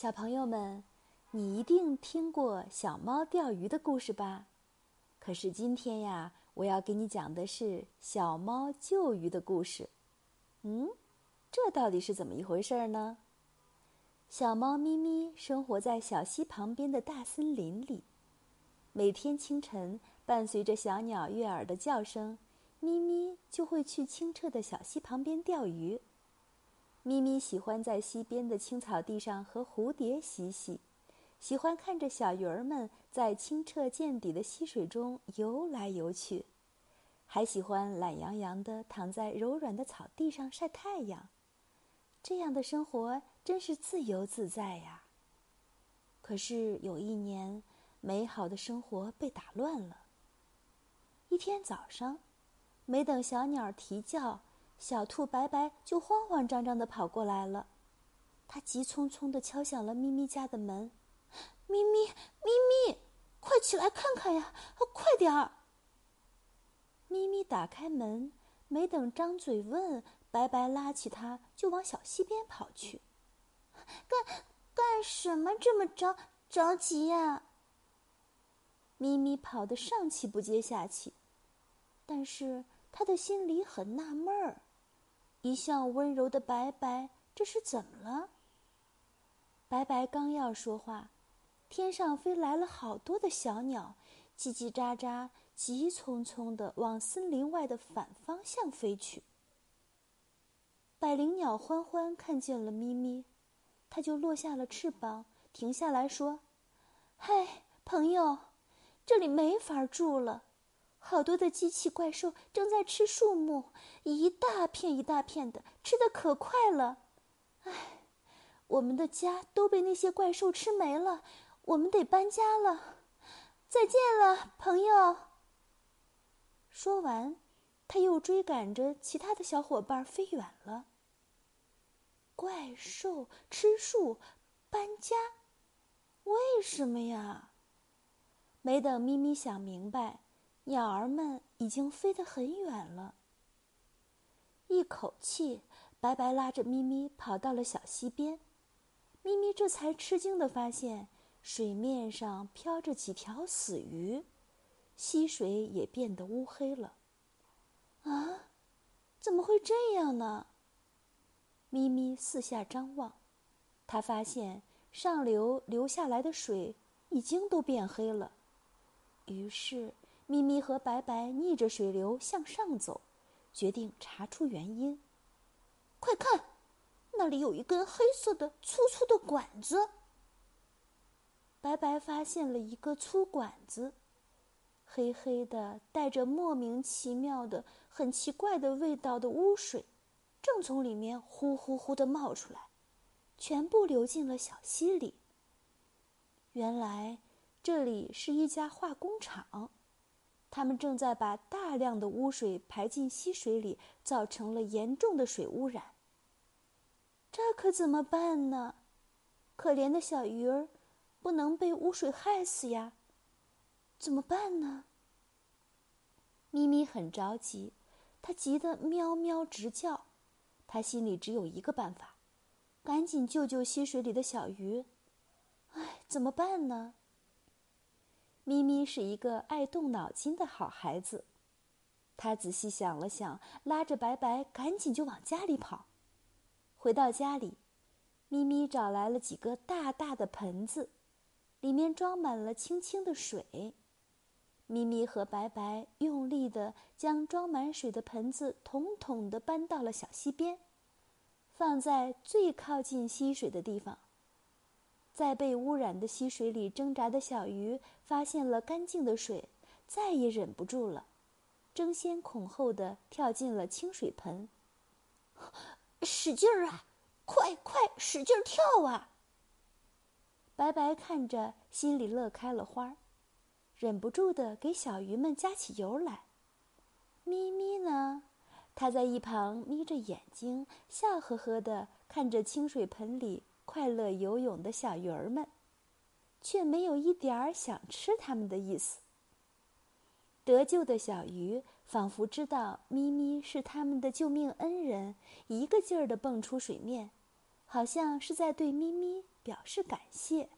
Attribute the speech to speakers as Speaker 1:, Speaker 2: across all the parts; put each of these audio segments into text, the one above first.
Speaker 1: 小朋友们，你一定听过小猫钓鱼的故事吧？可是今天呀，我要给你讲的是小猫救鱼的故事。嗯，这到底是怎么一回事呢？小猫咪咪生活在小溪旁边的大森林里，每天清晨，伴随着小鸟悦耳的叫声，咪咪就会去清澈的小溪旁边钓鱼。咪咪喜欢在溪边的青草地上和蝴蝶嬉戏，喜欢看着小鱼儿们在清澈见底的溪水中游来游去，还喜欢懒洋洋的躺在柔软的草地上晒太阳。这样的生活真是自由自在呀。可是有一年，美好的生活被打乱了。一天早上，没等小鸟啼叫。小兔白白就慌慌张张的跑过来了，它急匆匆的敲响了咪咪家的门：“咪咪，咪咪，快起来看看呀，快点儿！”咪咪打开门，没等张嘴问，白白拉起它就往小溪边跑去。干干什么这么着着急呀？咪咪跑得上气不接下气，但是他的心里很纳闷儿。一向温柔的白白，这是怎么了？白白刚要说话，天上飞来了好多的小鸟，叽叽喳喳、急匆匆地往森林外的反方向飞去。百灵鸟欢欢看见了咪咪，它就落下了翅膀，停下来说：“嗨，朋友，这里没法住了。”好多的机器怪兽正在吃树木，一大片一大片的，吃的可快了。唉，我们的家都被那些怪兽吃没了，我们得搬家了。再见了，朋友。说完，他又追赶着其他的小伙伴飞远了。怪兽吃树，搬家，为什么呀？没等咪咪想明白。鸟儿们已经飞得很远了。一口气，白白拉着咪咪跑到了小溪边，咪咪这才吃惊地发现，水面上飘着几条死鱼，溪水也变得乌黑了。啊，怎么会这样呢？咪咪四下张望，他发现上流流下来的水已经都变黑了，于是。咪咪和白白逆着水流向上走，决定查出原因。快看，那里有一根黑色的粗粗的管子。白白发现了一个粗管子，黑黑的，带着莫名其妙的、很奇怪的味道的污水，正从里面呼呼呼的冒出来，全部流进了小溪里。原来，这里是一家化工厂。他们正在把大量的污水排进溪水里，造成了严重的水污染。这可怎么办呢？可怜的小鱼儿，不能被污水害死呀！怎么办呢？咪咪很着急，它急得喵喵直叫。它心里只有一个办法：赶紧救救溪水里的小鱼。唉，怎么办呢？咪咪是一个爱动脑筋的好孩子，他仔细想了想，拉着白白赶紧就往家里跑。回到家里，咪咪找来了几个大大的盆子，里面装满了清清的水。咪咪和白白用力的将装满水的盆子统统的搬到了小溪边，放在最靠近溪水的地方。在被污染的溪水里挣扎的小鱼发现了干净的水，再也忍不住了，争先恐后的跳进了清水盆。使劲儿啊，快快使劲跳啊！白白看着，心里乐开了花，忍不住的给小鱼们加起油来。咪咪呢？它在一旁眯着眼睛，笑呵呵的看着清水盆里。快乐游泳的小鱼儿们，却没有一点儿想吃它们的意思。得救的小鱼仿佛知道咪咪是他们的救命恩人，一个劲儿地蹦出水面，好像是在对咪咪表示感谢。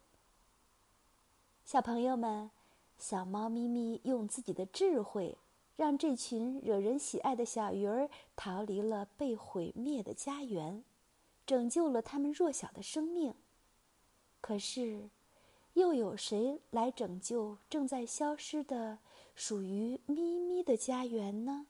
Speaker 1: 小朋友们，小猫咪咪用自己的智慧，让这群惹人喜爱的小鱼儿逃离了被毁灭的家园，拯救了他们弱小的生命。可是，又有谁来拯救正在消失的属于咪咪的家园呢？